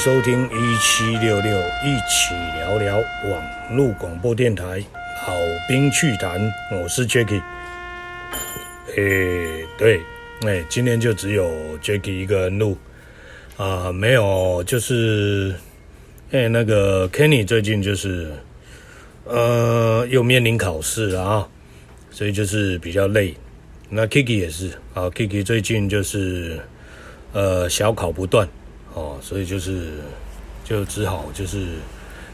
收听一七六六一起聊聊网络广播电台老兵趣谈，我是 Jacky。诶，对，诶，今天就只有 Jacky 一个人录啊，没有，就是诶，那个 Kenny 最近就是呃又面临考试了啊，所以就是比较累。那 Kiki 也是啊，Kiki 最近就是呃小考不断。所以就是，就只好就是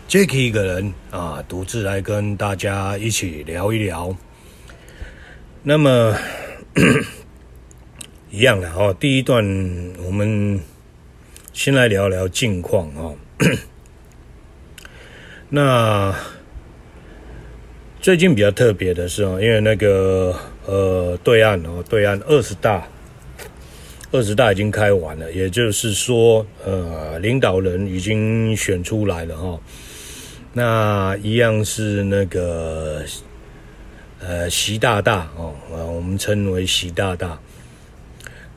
Jacky 一个人啊，独自来跟大家一起聊一聊。那么 一样的哦，第一段我们先来聊聊近况哦。那最近比较特别的是哦，因为那个呃对岸哦，对岸二十大。二十大已经开完了，也就是说，呃，领导人已经选出来了哈。那一样是那个，呃，习大大哦，我们称为习大大。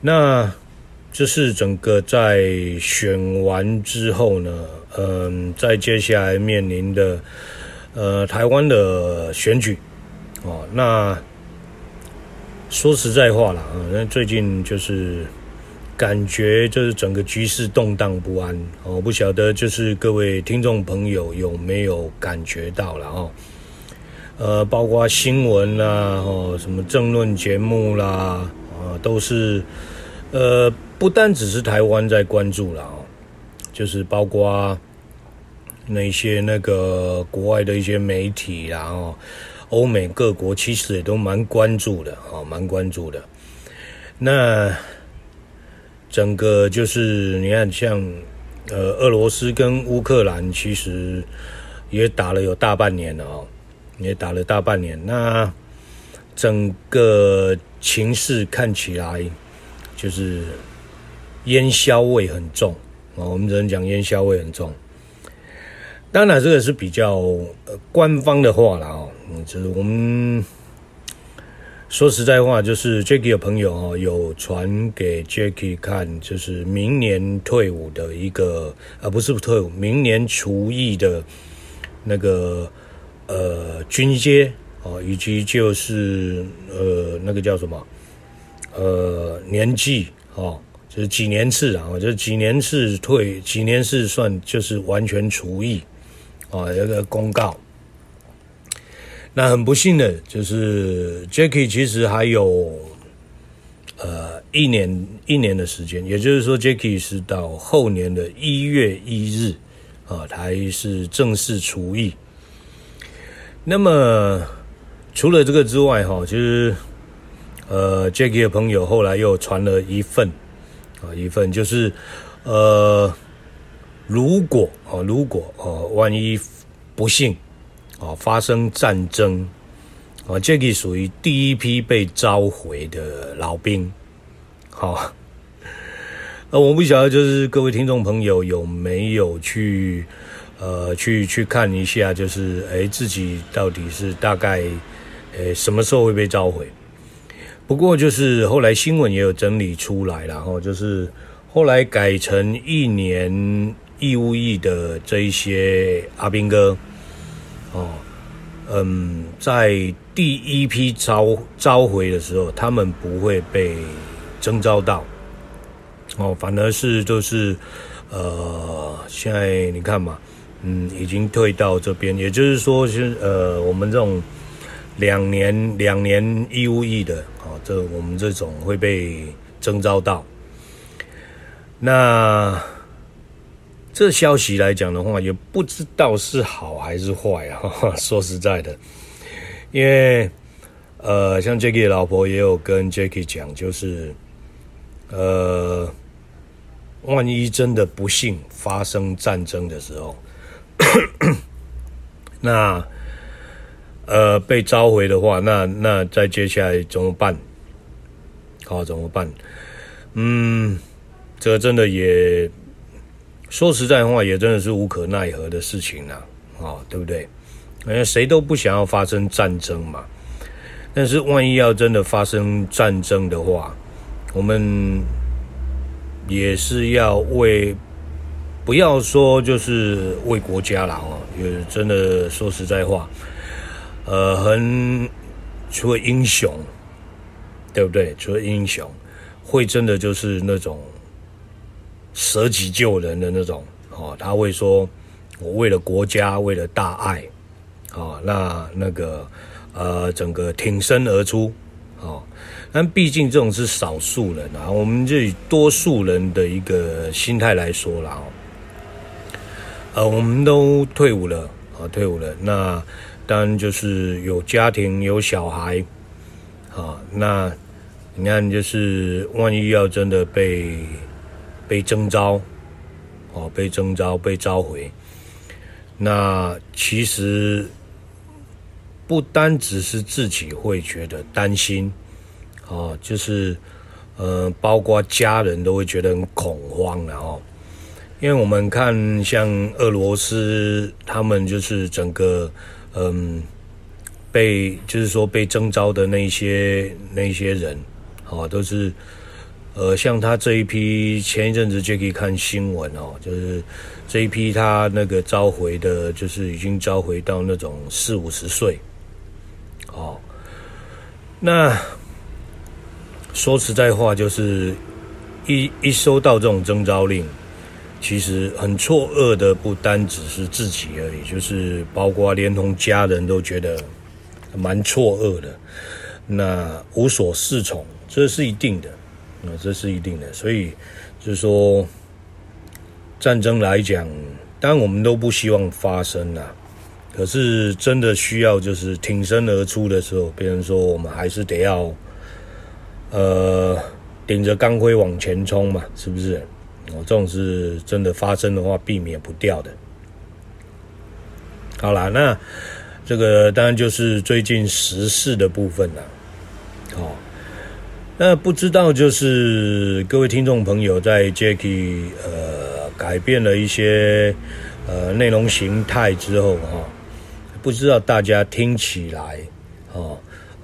那这是整个在选完之后呢，嗯、呃，在接下来面临的，呃，台湾的选举哦。那说实在话了啊，那最近就是。感觉就是整个局势动荡不安，我不晓得就是各位听众朋友有没有感觉到了哦？呃，包括新闻啦，哦，什么政论节目啦，啊，都是呃，不单只是台湾在关注了哦，就是包括那些那个国外的一些媒体，然后欧美各国其实也都蛮关注的哦，蛮关注的。那。整个就是你看，像呃，俄罗斯跟乌克兰其实也打了有大半年了哦，也打了大半年。那整个情势看起来就是烟硝味很重啊，我们只能讲烟硝味很重。当然，这个是比较呃官方的话了哦，嗯，就是我们。说实在话，就是 Jacky 的朋友哦，有传给 Jacky 看，就是明年退伍的一个，啊，不是退伍，明年除役的那个呃军阶哦，以及就是呃那个叫什么呃年纪哦，就是几年次啊，就是几年次退，几年次算就是完全除役啊，有个公告。那很不幸的就是 Jacky 其实还有呃一年一年的时间，也就是说 Jacky 是到后年的一月一日啊才是正式除役。那么除了这个之外哈，其实呃 Jacky 的朋友后来又传了一份啊一份就是呃如果啊如果啊万一不幸。哦，发生战争，啊，Jacky 属于第一批被召回的老兵，好，呃，我不晓得，就是各位听众朋友有没有去，呃，去去看一下，就是，哎，自己到底是大概，呃，什么时候会被召回？不过就是后来新闻也有整理出来，然后就是后来改成一年义务役的这一些阿兵哥。哦，嗯，在第一批召召回的时候，他们不会被征召到，哦，反而是就是，呃，现在你看嘛，嗯，已经退到这边，也就是说，是呃，我们这种两年两年义务役的，哦，这我们这种会被征召到，那。这消息来讲的话，也不知道是好还是坏啊。说实在的，因为呃，像 Jacky 老婆也有跟 Jacky 讲，就是呃，万一真的不幸发生战争的时候，那呃被召回的话，那那再接下来怎么办？好，怎么办？嗯，这真的也。说实在话，也真的是无可奈何的事情呐，啊，对不对？因为谁都不想要发生战争嘛。但是万一要真的发生战争的话，我们也是要为，不要说就是为国家了哦，也真的说实在话，呃，很除了英雄，对不对？除了英雄，会真的就是那种舍己救人的那种哦，他会说我为了国家，为了大爱，哦，那那个呃，整个挺身而出，哦。但毕竟这种是少数人啊，我们就以多数人的一个心态来说啦。呃，我们都退伍了啊，退伍了。那当然就是有家庭有小孩啊。那你看，就是万一要真的被被征召，哦，被征召被召回，那其实不单只是自己会觉得担心。哦，就是，呃，包括家人都会觉得很恐慌了哦，因为我们看像俄罗斯，他们就是整个，嗯，被就是说被征召的那些那些人，哦，都是，呃，像他这一批，前一阵子就可以看新闻哦，就是这一批他那个召回的，就是已经召回到那种四五十岁，哦，那。说实在话，就是一一收到这种征召令，其实很错愕的，不单只是自己而已，就是包括连同家人都觉得蛮错愕的，那无所适从，这是一定的，那这是一定的。所以就是说，战争来讲，当然我们都不希望发生啦，可是真的需要就是挺身而出的时候，别人说我们还是得要。呃，顶着钢盔往前冲嘛，是不是？哦，这种是真的发生的话，避免不掉的。好啦，那这个当然就是最近时事的部分了。哦，那不知道就是各位听众朋友在 Jacky 呃改变了一些呃内容形态之后哈、哦，不知道大家听起来哦。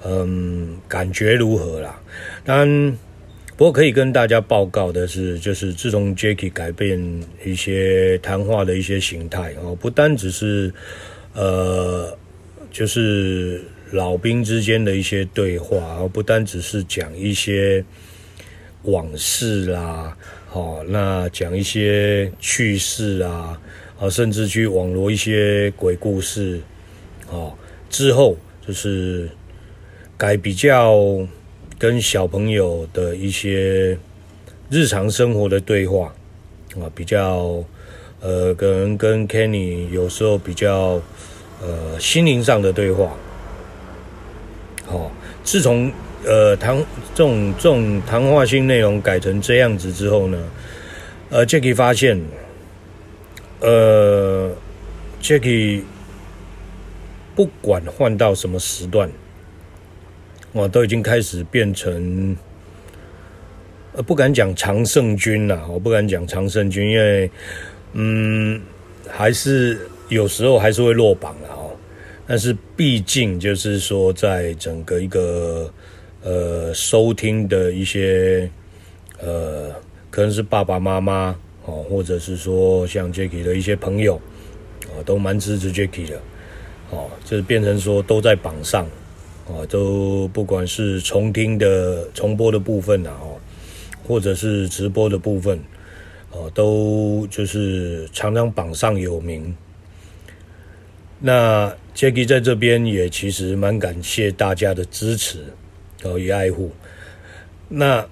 嗯，感觉如何啦？当然，不过可以跟大家报告的是，就是自从 Jacky 改变一些谈话的一些形态哦，不单只是呃，就是老兵之间的一些对话，而不单只是讲一些往事啦，哦，那讲一些趣事啊，啊，甚至去网罗一些鬼故事，哦，之后就是。改比较跟小朋友的一些日常生活的对话啊，比较呃，可能跟 Kenny 有时候比较呃心灵上的对话。好，自从呃谈这种这种谈话性内容改成这样子之后呢，呃，Jacky 发现，呃，Jacky 不管换到什么时段。我都已经开始变成，呃，不敢讲常胜军了，我不敢讲常胜军，因为，嗯，还是有时候还是会落榜了哦。但是毕竟就是说，在整个一个呃收听的一些呃，可能是爸爸妈妈哦，或者是说像 Jacky 的一些朋友哦，都蛮支持 Jacky 的哦，就是变成说都在榜上。啊，都不管是重听的重播的部分呐，哦，或者是直播的部分，哦，都就是常常榜上有名。那 Jacky 在这边也其实蛮感谢大家的支持和与爱护。那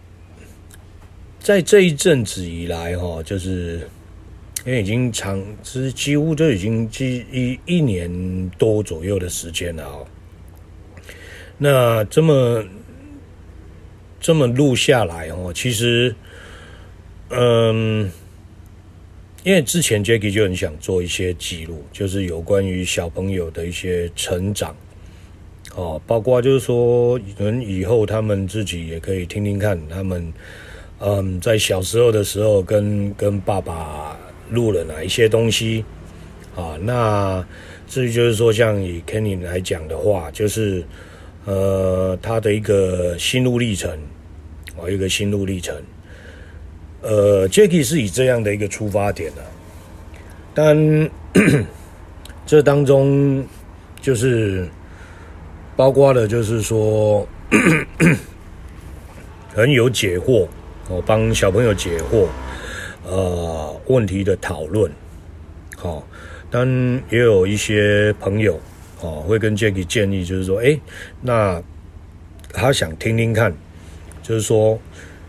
在这一阵子以来，哈，就是因为已经长，其实几乎就已经一一年多左右的时间了，哦。那这么这么录下来哦，其实，嗯，因为之前 Jackie 就很想做一些记录，就是有关于小朋友的一些成长，哦，包括就是说，能以后他们自己也可以听听看，他们嗯在小时候的时候跟跟爸爸录了哪一些东西，啊，那至于就是说，像以 Kenny 来讲的话，就是。呃，他的一个心路历程，啊，一个心路历程。呃，Jacky 是以这样的一个出发点呢，但 这当中就是包括了，就是说 很有解惑，我帮小朋友解惑，呃，问题的讨论，好，但也有一些朋友，哦，会跟 Jacky 建议，就是说，哎，那他想听听看，就是说，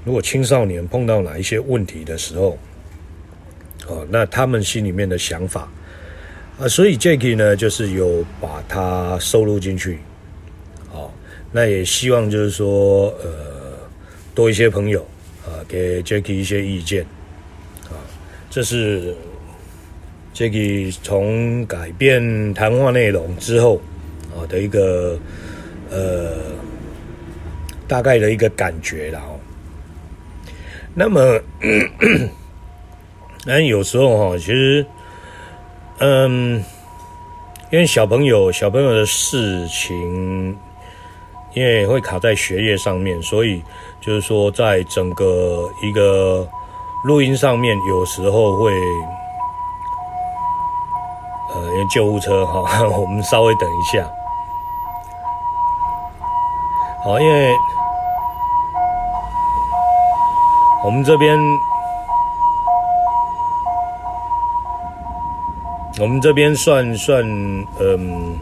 如果青少年碰到哪一些问题的时候，哦，那他们心里面的想法，啊，所以 Jacky 呢，就是有把它收录进去，好，那也希望就是说，呃，多一些朋友啊，给 Jacky 一些意见，啊，这是 Jacky 从改变谈话内容之后啊的一个呃大概的一个感觉了。那么。但有时候哈，其实，嗯，因为小朋友小朋友的事情，因为会卡在学业上面，所以就是说，在整个一个录音上面，有时候会，呃，因为救护车哈，我们稍微等一下，好，因为我们这边。我们这边算算，嗯，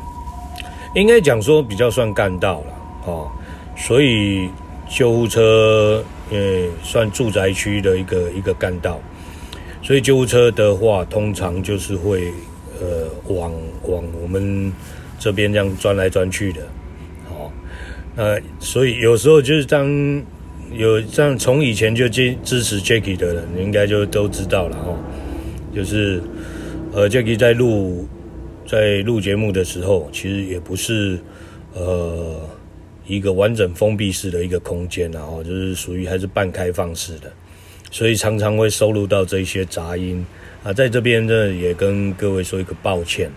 应该讲说比较算干道了，哦，所以救护车，呃，算住宅区的一个一个干道，所以救护车的话，通常就是会，呃，往往我们这边这样钻来钻去的，好，呃，所以有时候就是当有这样从以前就支支持 Jacky 的人，应该就都知道了哈，就是。呃，Jacky 在录在录节目的时候，其实也不是呃一个完整封闭式的一个空间，然后就是属于还是半开放式的，所以常常会收录到这些杂音啊，在这边呢也跟各位说一个抱歉，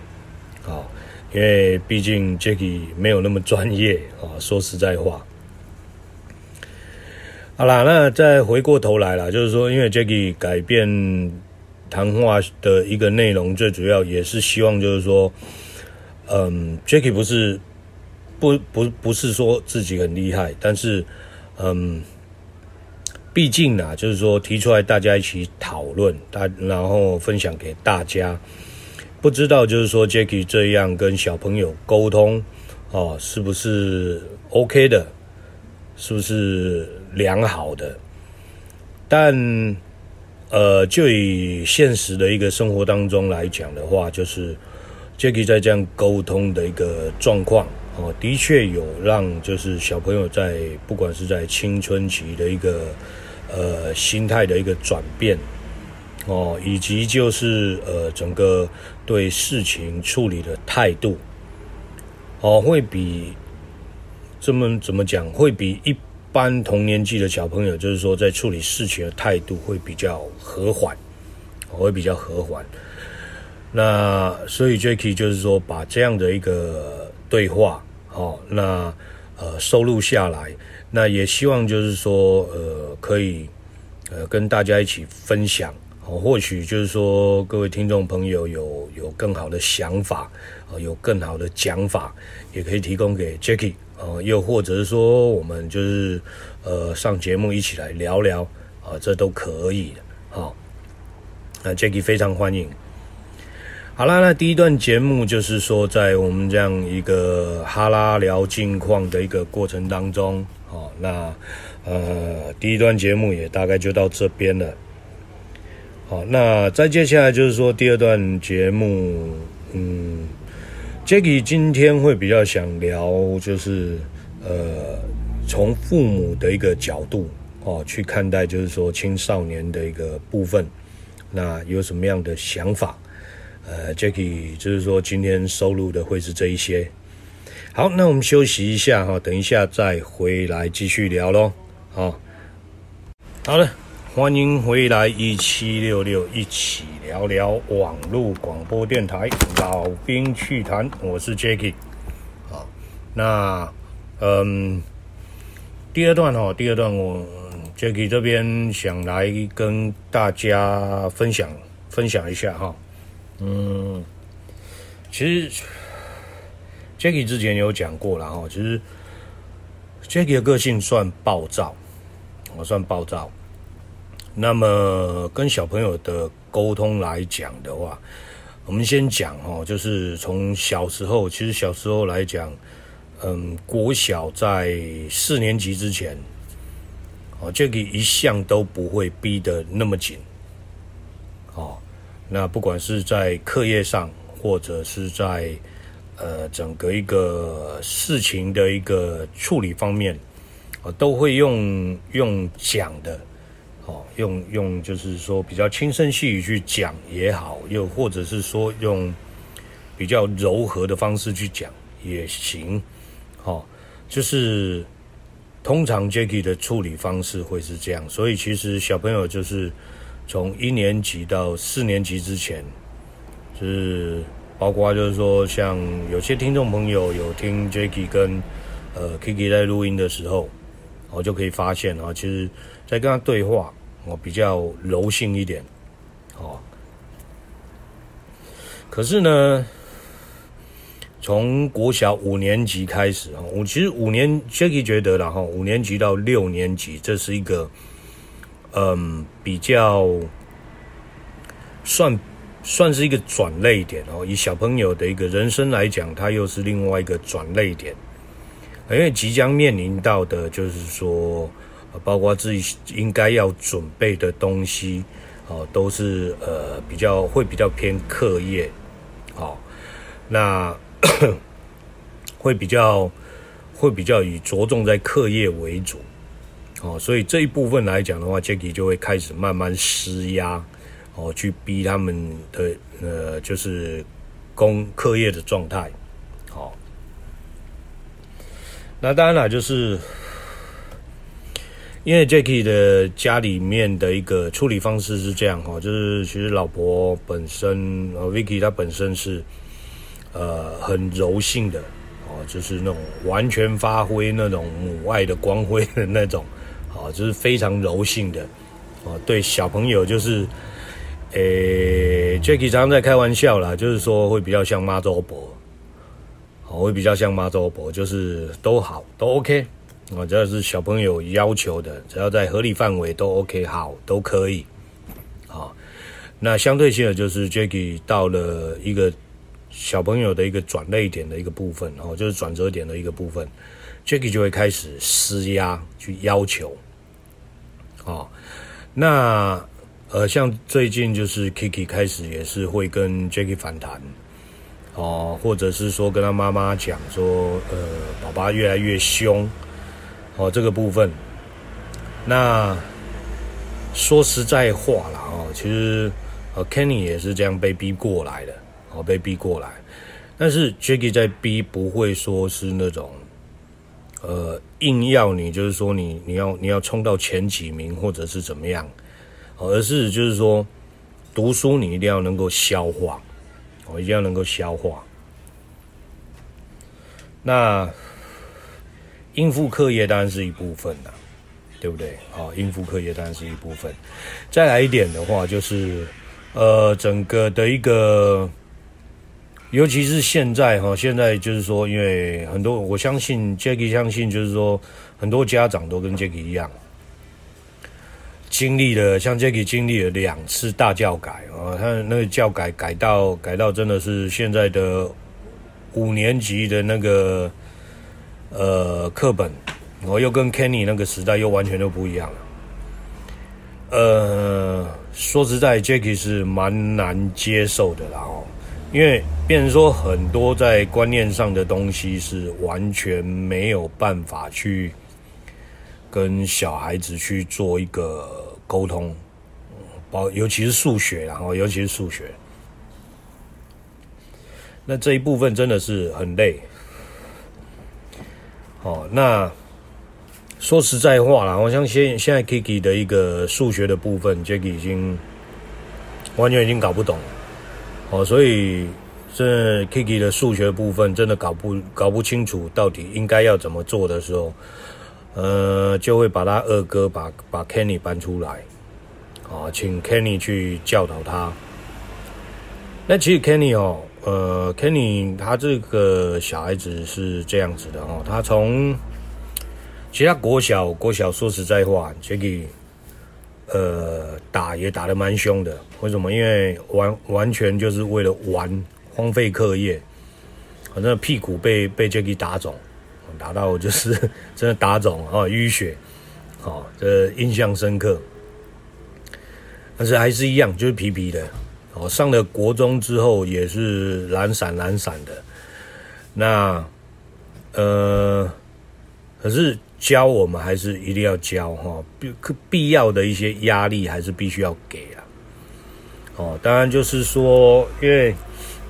啊，因为毕竟 Jacky 没有那么专业啊，说实在话。好啦，那再回过头来啦，就是说，因为 Jacky 改变。谈话的一个内容，最主要也是希望就是说，嗯，Jacky 不是不不不是说自己很厉害，但是，嗯，毕竟啊，就是说提出来大家一起讨论，大然后分享给大家，不知道就是说 Jacky 这样跟小朋友沟通哦，是不是 OK 的，是不是良好的，但。呃，就以现实的一个生活当中来讲的话，就是 Jacky 在这样沟通的一个状况哦，的确有让就是小朋友在不管是在青春期的一个呃心态的一个转变哦，以及就是呃整个对事情处理的态度哦，会比这么怎么讲，会比一。般同年纪的小朋友，就是说在处理事情的态度会比较和缓，会比较和缓。那所以 Jacky 就是说把这样的一个对话，好，那呃收录下来，那也希望就是说呃可以呃跟大家一起分享，或许就是说各位听众朋友有有更好的想法，有更好的讲法，也可以提供给 Jacky。呃，又或者是说，我们就是呃上节目一起来聊聊啊，这都可以的。好，那 Jackie 非常欢迎。好啦，那第一段节目就是说，在我们这样一个哈拉聊近况的一个过程当中，好，那呃第一段节目也大概就到这边了。好，那再接下来就是说第二段节目，嗯。Jacky 今天会比较想聊，就是呃，从父母的一个角度哦去看待，就是说青少年的一个部分，那有什么样的想法？呃，Jacky 就是说今天收录的会是这一些。好，那我们休息一下哈，等一下再回来继续聊喽。好，好了。欢迎回来一七六六，一起聊聊网络广播电台老兵趣谈，我是 Jacky。好，那嗯，第二段哈，第二段我 Jacky 这边想来跟大家分享分享一下哈。嗯，其实 Jacky 之前有讲过了哈，其实 Jacky 的个性算暴躁，我算暴躁。那么跟小朋友的沟通来讲的话，我们先讲哦，就是从小时候，其实小时候来讲，嗯，国小在四年级之前，哦，这个一向都不会逼得那么紧，哦，那不管是在课业上，或者是在呃整个一个事情的一个处理方面，哦，都会用用讲的。哦，用用就是说比较轻声细语去讲也好，又或者是说用比较柔和的方式去讲也行。哦，就是通常 Jacky 的处理方式会是这样，所以其实小朋友就是从一年级到四年级之前，就是包括就是说像有些听众朋友有听 Jacky 跟呃 Kiki 在录音的时候，我就可以发现啊，其实在跟他对话。我比较柔性一点，哦，可是呢，从国小五年级开始啊，我其实五年，Jacky 觉得了哈，五年级到六年级，这是一个，嗯，比较算算是一个转捩点哦。以小朋友的一个人生来讲，它又是另外一个转捩点，因为即将面临到的就是说。包括自己应该要准备的东西，哦，都是呃比较会比较偏课业，哦，那 会比较会比较以着重在课业为主，哦，所以这一部分来讲的话，Jacky 就会开始慢慢施压，哦，去逼他们的呃就是攻课业的状态，好，那当然了，就是。因为 Jacky 的家里面的一个处理方式是这样哈，就是其实老婆本身呃 Vicky 她本身是呃很柔性的哦，就是那种完全发挥那种母爱的光辉的那种，啊，就是非常柔性的哦，对小朋友就是诶 Jacky 常常在开玩笑啦，就是说会比较像妈祖婆，哦，会比较像妈祖婆，就是都好都 OK。啊，只要是小朋友要求的，只要在合理范围都 OK，好，都可以。好，那相对性的就是 Jacky 到了一个小朋友的一个转泪点的一个部分，哦，就是转折点的一个部分，Jacky 就会开始施压去要求。哦，那呃，像最近就是 Kiki 开始也是会跟 Jacky 反弹，哦，或者是说跟他妈妈讲说，呃，爸爸越来越凶。哦，这个部分，那说实在话了哦，其实呃，Kenny 也是这样被逼过来的，哦，被逼过来。但是 Jackie 在逼不会说是那种，呃，硬要你就是说你你要你要冲到前几名或者是怎么样，而是就是说读书你一定要能够消化，哦，一定要能够消化。那。应付课业当然是一部分啦，对不对？好，应付课业当然是一部分。再来一点的话，就是呃，整个的一个，尤其是现在哈，现在就是说，因为很多我相信 Jacky 相信，就是说很多家长都跟 Jacky 一样，经历了像 Jacky 经历了两次大教改啊，他那个教改改到改到真的是现在的五年级的那个。呃，课本，我又跟 Kenny 那个时代又完全都不一样了。呃，说实在，Jacky 是蛮难接受的啦哦，因为变成说很多在观念上的东西是完全没有办法去跟小孩子去做一个沟通，包尤其是数学，然后尤其是数学，那这一部分真的是很累。哦，那说实在话啦，我像现现在 Kiki 的一个数学的部分，Jacky 已经完全已经搞不懂哦，所以这 Kiki 的数学部分真的搞不搞不清楚到底应该要怎么做的时候，呃，就会把他二哥把把 Kenny 搬出来，啊，请 Kenny 去教导他，那其实 Kenny 哦，呃，Kenny 他这个小孩子是这样子的哦，他从其他国小国小说实在话 j a c k 呃打也打得蛮凶的。为什么？因为完完全就是为了玩，荒废课业，反正屁股被被 j a c k 打肿，打到就是 真的打肿啊，淤血，好，这印象深刻。但是还是一样，就是皮皮的。哦，上了国中之后也是懒散懒散的，那呃，可是教我们还是一定要教哈，必必要的一些压力还是必须要给啊。哦，当然就是说，因为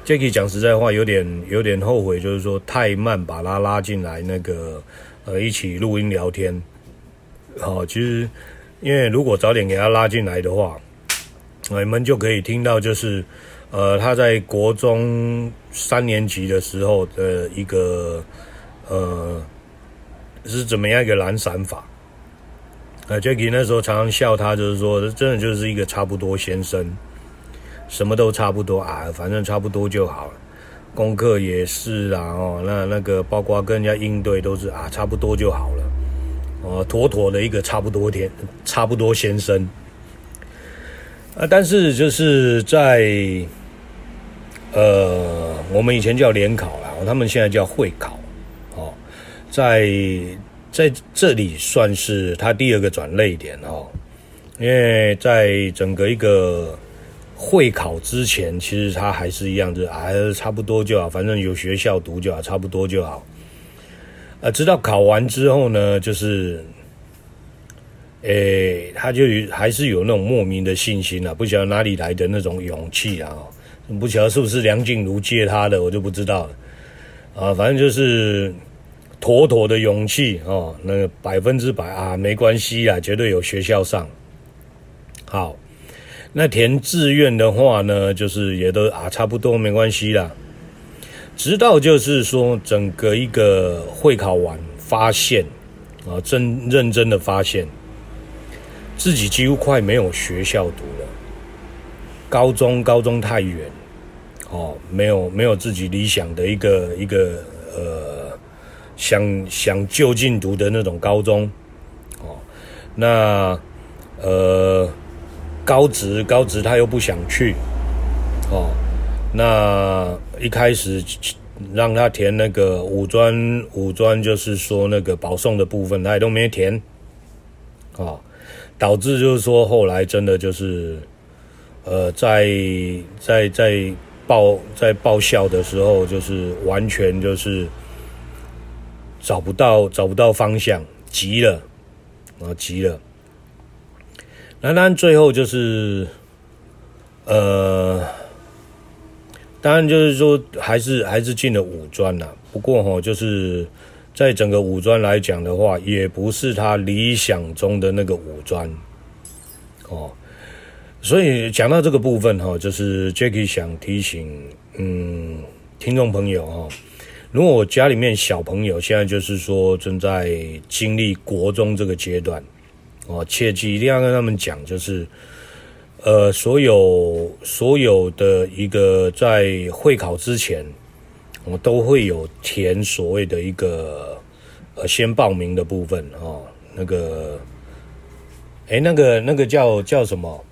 Jacky 讲实在话，有点有点后悔，就是说太慢把他拉进来那个呃一起录音聊天。好，其实因为如果早点给他拉进来的话。你们就可以听到，就是，呃，他在国中三年级的时候的一个，呃，是怎么样一个懒散法？呃，Jacky 那时候常常笑他，就是说，真的就是一个差不多先生，什么都差不多啊，反正差不多就好了。功课也是啊，哦，那那个包括跟人家应对都是啊，差不多就好了，哦，妥妥的一个差不多天，差不多先生。啊，但是就是在，呃，我们以前叫联考啦，他们现在叫会考，哦，在在这里算是他第二个转捩点哦，因为在整个一个会考之前，其实他还是一样，就是还差不多就好，反正有学校读就好，差不多就好。啊，直到考完之后呢，就是。诶、他就还是有那种莫名的信心啊，不晓得哪里来的那种勇气啊，不晓得是不是梁静茹借他的，我就不知道了啊。反正就是妥妥的勇气哦，那百分之百啊，没关系啊，绝对有学校上。好，那填志愿的话呢，就是也都啊差不多没关系啦。直到就是说整个一个会考完，发现啊，真认真的发现。自己几乎快没有学校读了，高中高中太远，哦，没有没有自己理想的一个一个呃，想想就近读的那种高中，哦，那呃高职高职他又不想去，哦，那一开始让他填那个五专五专，就是说那个保送的部分，他也都没填，哦。导致就是说，后来真的就是，呃，在在在报在报校的时候，就是完全就是找不到找不到方向，急了，啊，急了。那当然最后就是，呃，当然就是说，还是还是进了五专了。不过哈，就是。在整个五专来讲的话，也不是他理想中的那个五专，哦，所以讲到这个部分哈，就是 Jacky 想提醒，嗯，听众朋友哈，如果我家里面小朋友现在就是说正在经历国中这个阶段，哦，切记一定要跟他们讲，就是，呃，所有所有的一个在会考之前。我都会有填所谓的一个呃先报名的部分哦，那个，哎，那个那个叫叫什么？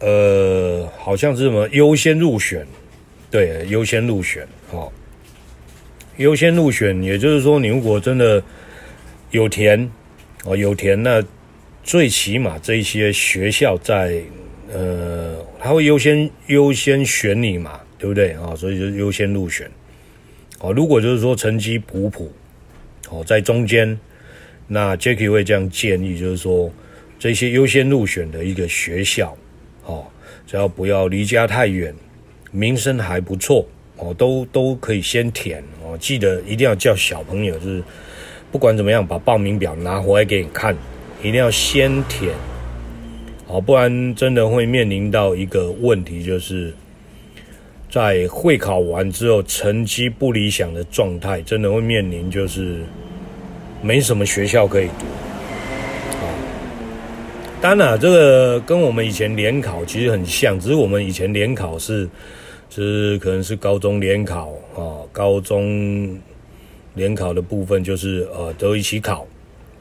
呃，好像是什么优先入选，对，优先入选哦，优先入选，也就是说，你如果真的有填哦，有填，那最起码这些学校在呃，他会优先优先选你嘛。对不对啊？所以就优先入选。哦，如果就是说成绩普普，哦，在中间，那 Jacky 会这样建议，就是说这些优先入选的一个学校，哦，只要不要离家太远，名声还不错，哦，都都可以先填。哦，记得一定要叫小朋友，就是不管怎么样，把报名表拿回来给你看，一定要先填。哦，不然真的会面临到一个问题，就是。在会考完之后，成绩不理想的状态，真的会面临就是没什么学校可以读，啊，当然，这个跟我们以前联考其实很像，只是我们以前联考是，是可能是高中联考啊，高中联考的部分就是呃都一起考，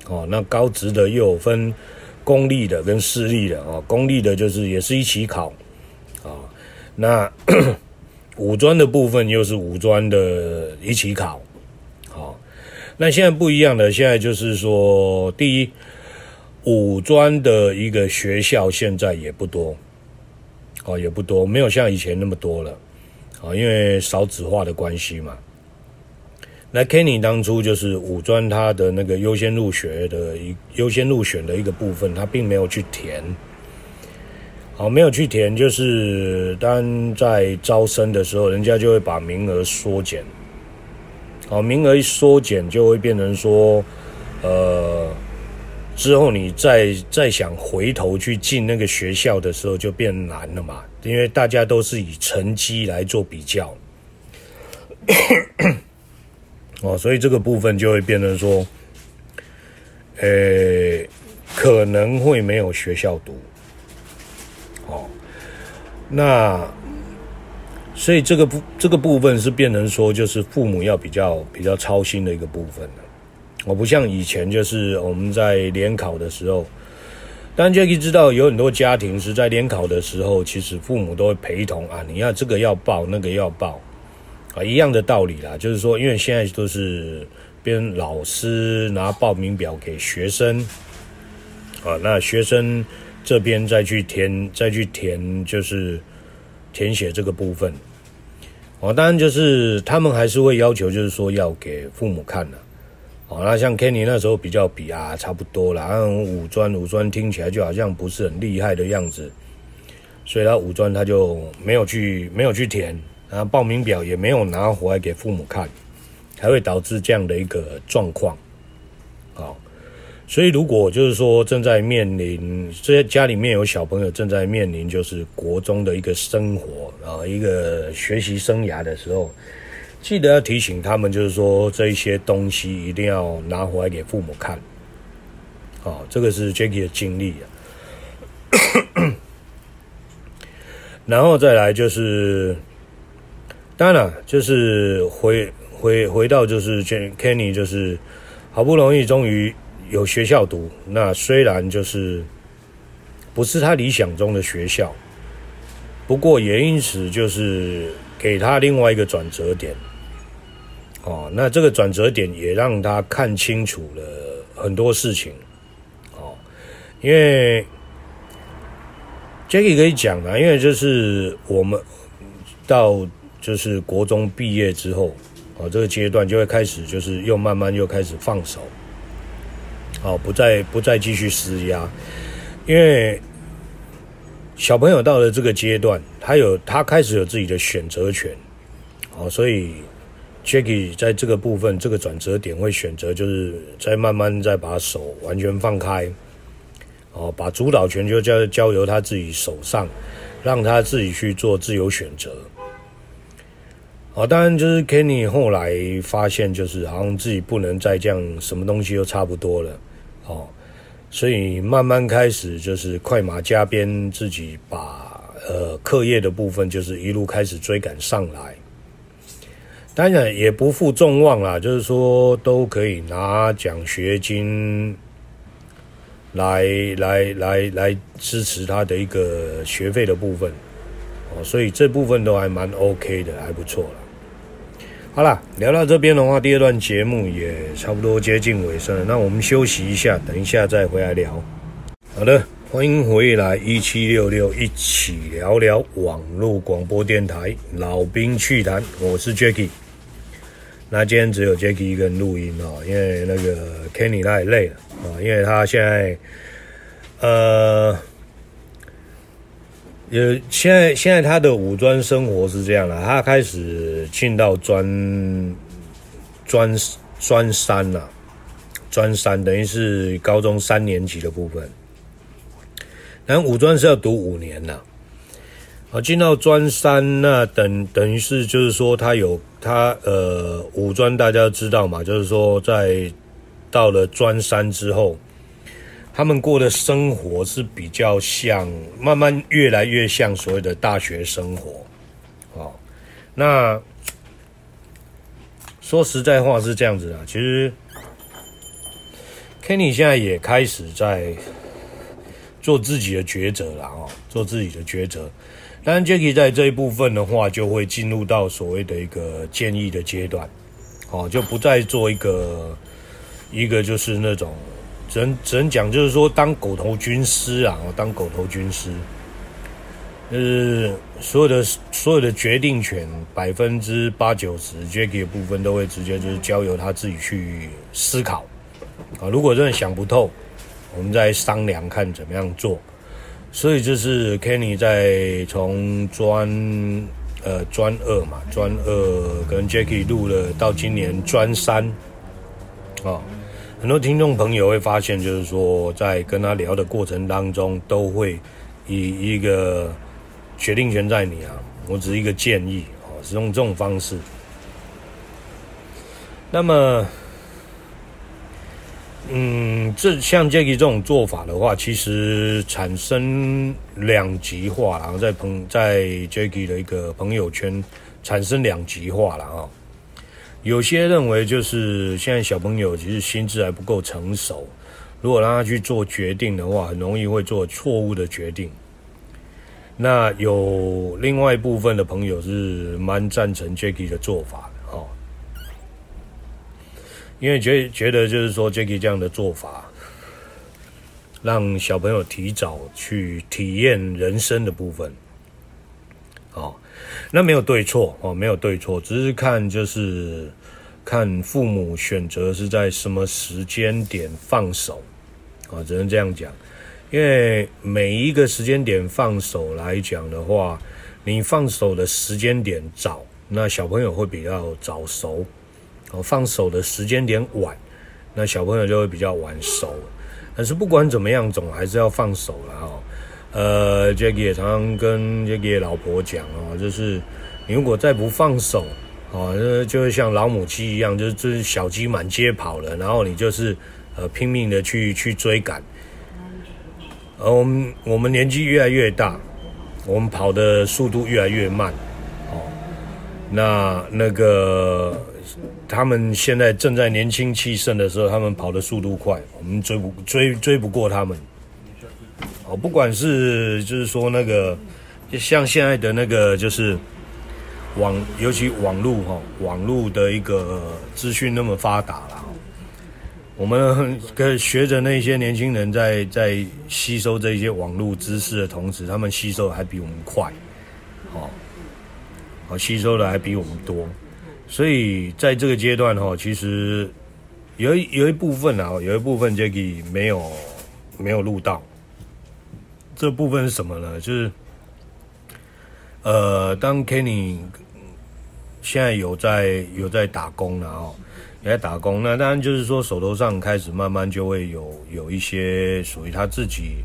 哦，那高职的又有分公立的跟私立的啊，公立的就是也是一起考，啊，那五专的部分又是五专的一起考，好，那现在不一样的，现在就是说第一。五专的一个学校现在也不多，哦，也不多，没有像以前那么多了，啊，因为少子化的关系嘛。那 Kenny 当初就是五专他的那个优先入学的一优先入选的一个部分，他并没有去填，好，没有去填，就是当在招生的时候，人家就会把名额缩减，好，名额一缩减，就会变成说，呃。之后你再再想回头去进那个学校的时候，就变难了嘛，因为大家都是以成绩来做比较，哦，所以这个部分就会变成说，呃，可能会没有学校读，那所以这个部这个部分是变成说，就是父母要比较比较操心的一个部分。我不像以前，就是我们在联考的时候，当然 Jacky 知道有很多家庭是在联考的时候，其实父母都会陪同啊，你要这个要报，那个要报，啊，一样的道理啦，就是说，因为现在都是边老师拿报名表给学生，啊，那学生这边再去填，再去填，就是填写这个部分，哦，当然就是他们还是会要求，就是说要给父母看的。哦，那像 Kenny 那时候比较比啊，差不多啦。然后五专五专听起来就好像不是很厉害的样子，所以他五专他就没有去没有去填，然后报名表也没有拿回来给父母看，才会导致这样的一个状况。所以如果就是说正在面临这些家里面有小朋友正在面临就是国中的一个生活啊，一个学习生涯的时候。记得要提醒他们，就是说这一些东西一定要拿回来给父母看。好，这个是 Jackie 的经历啊。然后再来就是，当然，就是回回回到就是 Kenny，就是好不容易终于有学校读，那虽然就是不是他理想中的学校，不过也因此就是给他另外一个转折点。哦，那这个转折点也让他看清楚了很多事情，哦，因为 Jacky 可以讲啊，因为就是我们到就是国中毕业之后，哦，这个阶段就会开始就是又慢慢又开始放手，哦，不再不再继续施压，因为小朋友到了这个阶段，他有他开始有自己的选择权，哦，所以。Jackie 在这个部分，这个转折点会选择，就是再慢慢再把手完全放开，哦，把主导权就交交由他自己手上，让他自己去做自由选择。哦，当然就是 Kenny 后来发现，就是好像自己不能再这样，什么东西都差不多了，哦，所以慢慢开始就是快马加鞭，自己把呃课业的部分，就是一路开始追赶上来。当然也不负众望啦，就是说都可以拿奖学金来来来来支持他的一个学费的部分哦，所以这部分都还蛮 OK 的，还不错了。好啦，聊到这边的话，第二段节目也差不多接近尾声了，那我们休息一下，等一下再回来聊。好的，欢迎回来一七六六一起聊聊网络广播电台老兵趣谈，我是 Jacky。那今天只有 Jacky 一个人录音哦，因为那个 Kenny 他也累了啊，因为他现在呃，有现在现在他的五专生活是这样的，他开始进到专专专三了，专三等于是高中三年级的部分，然后五专是要读五年的。啊，进到专三，那等等于是就是说，他有他呃五专，大家知道嘛，就是说在到了专三之后，他们过的生活是比较像，慢慢越来越像所谓的大学生活，哦，那说实在话是这样子啊，其实 Kenny 现在也开始在做自己的抉择了哦，做自己的抉择。当然 Jacky 在这一部分的话，就会进入到所谓的一个建议的阶段，哦，就不再做一个一个就是那种。只能只能讲，就是说，当狗头军师啊，当狗头军师，就是所有的所有的决定权百分之八九十，Jacky 的部分都会直接就是交由他自己去思考啊。如果真的想不透，我们再商量看怎么样做。所以这是 Kenny 在从专呃专二嘛，专二跟 Jacky 录了到今年专三啊。很多听众朋友会发现，就是说，在跟他聊的过程当中，都会以一个决定权在你啊，我只是一个建议哦，是用这种方式。那么，嗯，这像 Jacky 这种做法的话，其实产生两极化，然后在朋在 Jacky 的一个朋友圈产生两极化了啊。有些认为就是现在小朋友其实心智还不够成熟，如果让他去做决定的话，很容易会做错误的决定。那有另外一部分的朋友是蛮赞成 Jacky 的做法的哦，因为觉觉得就是说 Jacky 这样的做法，让小朋友提早去体验人生的部分，那没有对错哦，没有对错，只是看就是看父母选择是在什么时间点放手啊，只能这样讲。因为每一个时间点放手来讲的话，你放手的时间点早，那小朋友会比较早熟；哦，放手的时间点晚，那小朋友就会比较晚熟。但是不管怎么样，总还是要放手了哦。呃，Jacky 也常常跟 Jacky 老婆讲哦，就是你如果再不放手，哦，就就会像老母鸡一样，就是就是小鸡满街跑了，然后你就是呃拼命的去去追赶。而我们我们年纪越来越大，我们跑的速度越来越慢，哦，那那个他们现在正在年轻气盛的时候，他们跑的速度快，我们追不追追不过他们。哦，不管是就是说那个，就像现在的那个就是网，尤其网络哈，网络的一个资讯那么发达了，我们跟学着那些年轻人在在吸收这些网络知识的同时，他们吸收还比我们快，哦，哦，吸收的还比我们多，所以在这个阶段哈，其实有一有一部分啊，有一部分 Jacky 没有没有录到。这部分是什么呢？就是，呃，当 Kenny 现在有在有在打工了哦，也在打工。那当然就是说，手头上开始慢慢就会有有一些属于他自己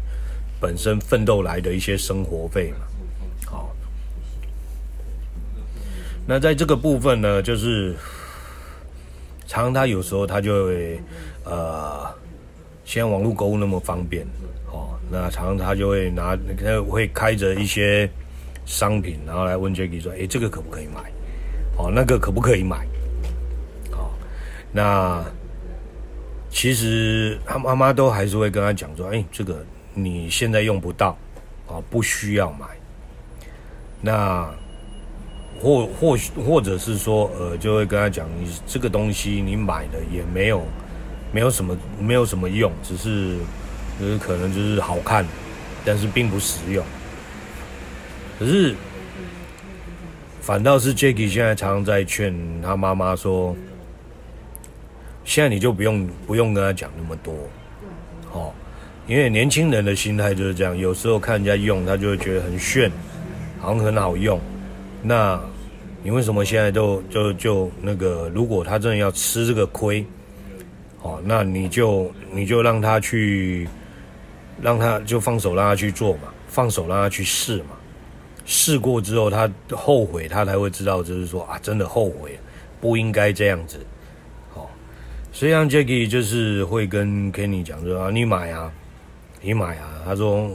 本身奋斗来的一些生活费嘛。好，那在这个部分呢，就是，常常他有时候他就会呃，现在网络购物那么方便。那常常他就会拿，他会开着一些商品，然后来问 Jacky 说：“诶，这个可不可以买？哦，那个可不可以买？哦，那其实他妈妈都还是会跟他讲说：诶，这个你现在用不到，啊，不需要买。那或或许或者是说，呃，就会跟他讲，你这个东西你买了也没有没有什么没有什么用，只是。”就是可能就是好看，但是并不实用。可是，反倒是 Jacky 现在常常在劝他妈妈说：“现在你就不用不用跟他讲那么多，哦，因为年轻人的心态就是这样，有时候看人家用，他就会觉得很炫，好像很好用。那你为什么现在都就就那个？如果他真的要吃这个亏，哦，那你就你就让他去。”让他就放手，让他去做嘛，放手让他去试嘛，试过之后他后悔，他才会知道，就是说啊，真的后悔，不应该这样子。好，所以让 Jackie 就是会跟 Kenny 讲说啊，你买啊，你买啊？他说，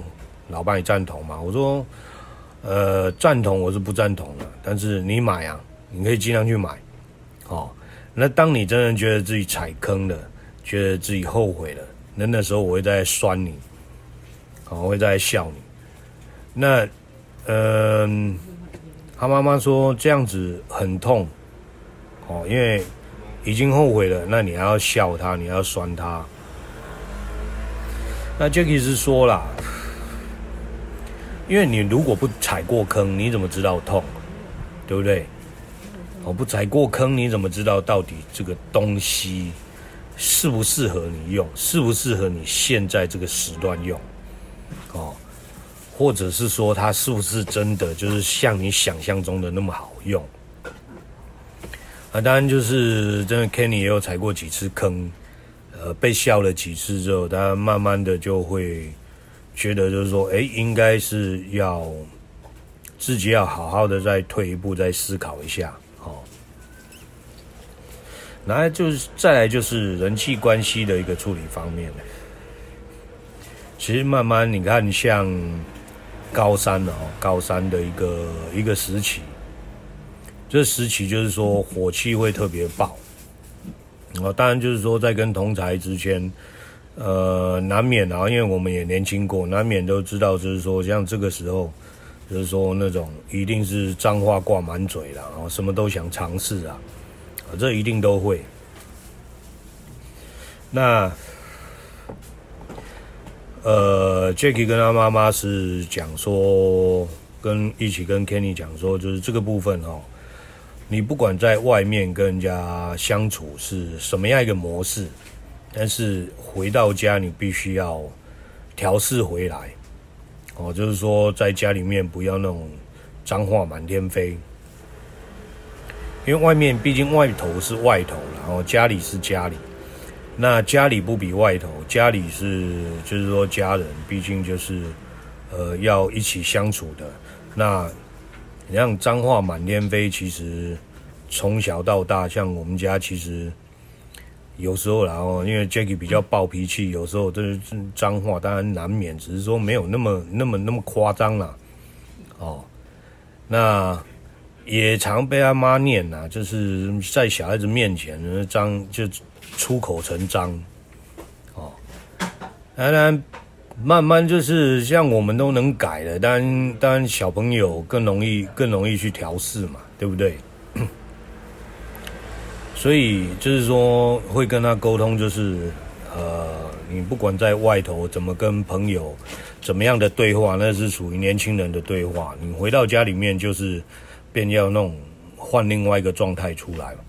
老爸你赞同吗？我说，呃，赞同我是不赞同的，但是你买啊，你可以尽量去买，哦。那当你真的觉得自己踩坑了，觉得自己后悔了，那那时候我会再酸你，哦，我会在笑你。那，嗯、他妈妈说这样子很痛，哦，因为已经后悔了，那你还要笑他，你要酸他。那 Jacky 是说啦，因为你如果不踩过坑，你怎么知道痛？对不对？我不踩过坑，你怎么知道到底这个东西适不适合你用，适不适合你现在这个时段用？或者是说它是不是真的就是像你想象中的那么好用？啊，当然就是真的，Kenny 也有踩过几次坑，呃，被笑了几次之后，他慢慢的就会觉得就是说，哎，应该是要自己要好好的再退一步，再思考一下。哦。然后就是再来就是人际关系的一个处理方面。其实慢慢你看，像高三哦，高三的一个一个时期，这时期就是说火气会特别爆。哦，当然就是说在跟同侪之间，呃，难免啊，因为我们也年轻过，难免都知道，就是说像这个时候，就是说那种一定是脏话挂满嘴了，然后什么都想尝试啊。这一定都会。那，呃，Jacky 跟他妈妈是讲说，跟一起跟 Kenny 讲说，就是这个部分哦，你不管在外面跟人家相处是什么样一个模式，但是回到家你必须要调试回来。哦，就是说在家里面不要那种脏话满天飞。因为外面毕竟外头是外头，然后家里是家里，那家里不比外头，家里是就是说家人，毕竟就是呃要一起相处的。那你像脏话满天飞，其实从小到大，像我们家其实有时候，然后因为 Jacky 比较暴脾气，有时候都是脏话，当然难免，只是说没有那么那么那么夸张啦。哦，那。也常被他妈念呐，就是在小孩子面前呢，脏就出口成章，哦，当然慢慢就是像我们都能改了，但当然小朋友更容易更容易去调试嘛，对不对？所以就是说会跟他沟通，就是呃，你不管在外头怎么跟朋友怎么样的对话，那是属于年轻人的对话，你回到家里面就是。便要弄换另外一个状态出来了，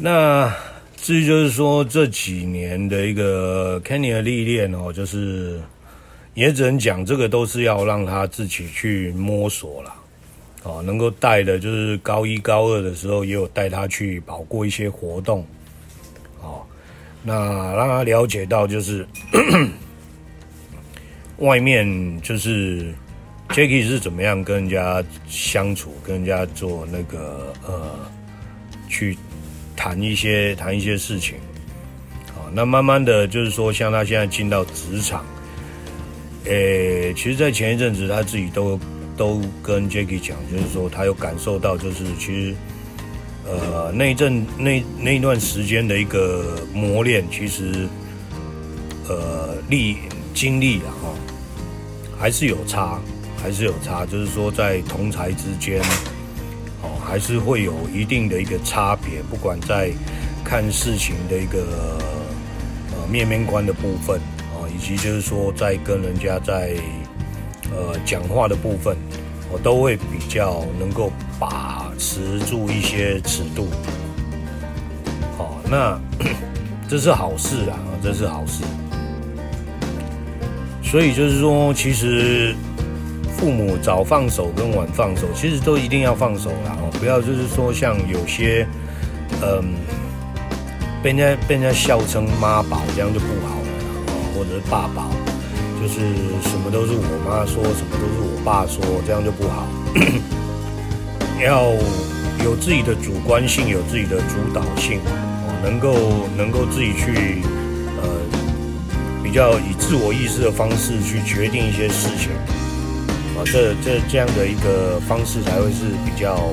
那至于就是说这几年的一个 Kenny 的历练哦，就是也只能讲这个都是要让他自己去摸索了，哦，能够带的就是高一高二的时候也有带他去跑过一些活动，哦，那让他了解到就是 外面就是。Jacky 是怎么样跟人家相处，跟人家做那个呃，去谈一些谈一些事情，好，那慢慢的就是说，像他现在进到职场，诶，其实，在前一阵子他自己都都跟 Jacky 讲，就是说他有感受到，就是其实呃那一阵那那一段时间的一个磨练，其实呃历经历了哈，还是有差。还是有差，就是说在同才之间，还是会有一定的一个差别。不管在看事情的一个呃面面观的部分，啊，以及就是说在跟人家在呃讲话的部分，我都会比较能够把持住一些尺度。好，那 这是好事啊，这是好事。所以就是说，其实。父母早放手跟晚放手，其实都一定要放手啦，哦，不要就是说像有些，嗯，被人家被人家笑称妈宝，这样就不好了，哦，或者是爸宝，就是什么都是我妈说，什么都是我爸说，这样就不好。要有自己的主观性，有自己的主导性，哦，能够能够自己去，呃，比较以自我意识的方式去决定一些事情这这这样的一个方式才会是比较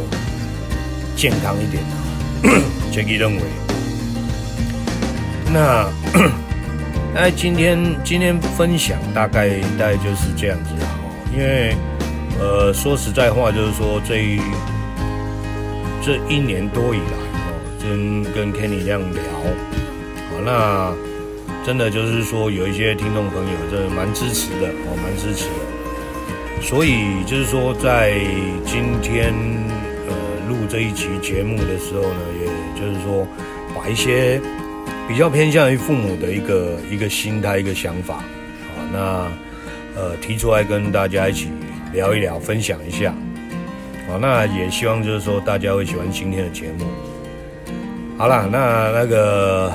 健康一点的。Jacky 认为，那那今天今天分享大概大概就是这样子啊，因为呃说实在话，就是说这一这一年多以来哦，跟跟 Kenny 这样聊，好那。真的就是说，有一些听众朋友真的蛮支持的哦，蛮支持的。所以就是说，在今天呃录这一期节目的时候呢，也就是说，把一些比较偏向于父母的一个一个心态、一个想法啊，那呃提出来跟大家一起聊一聊，分享一下。好，那也希望就是说大家会喜欢今天的节目。好啦，那那个。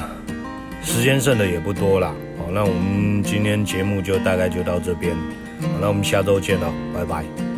时间剩的也不多了，好，那我们今天节目就大概就到这边，好，了我们下周见了，拜拜。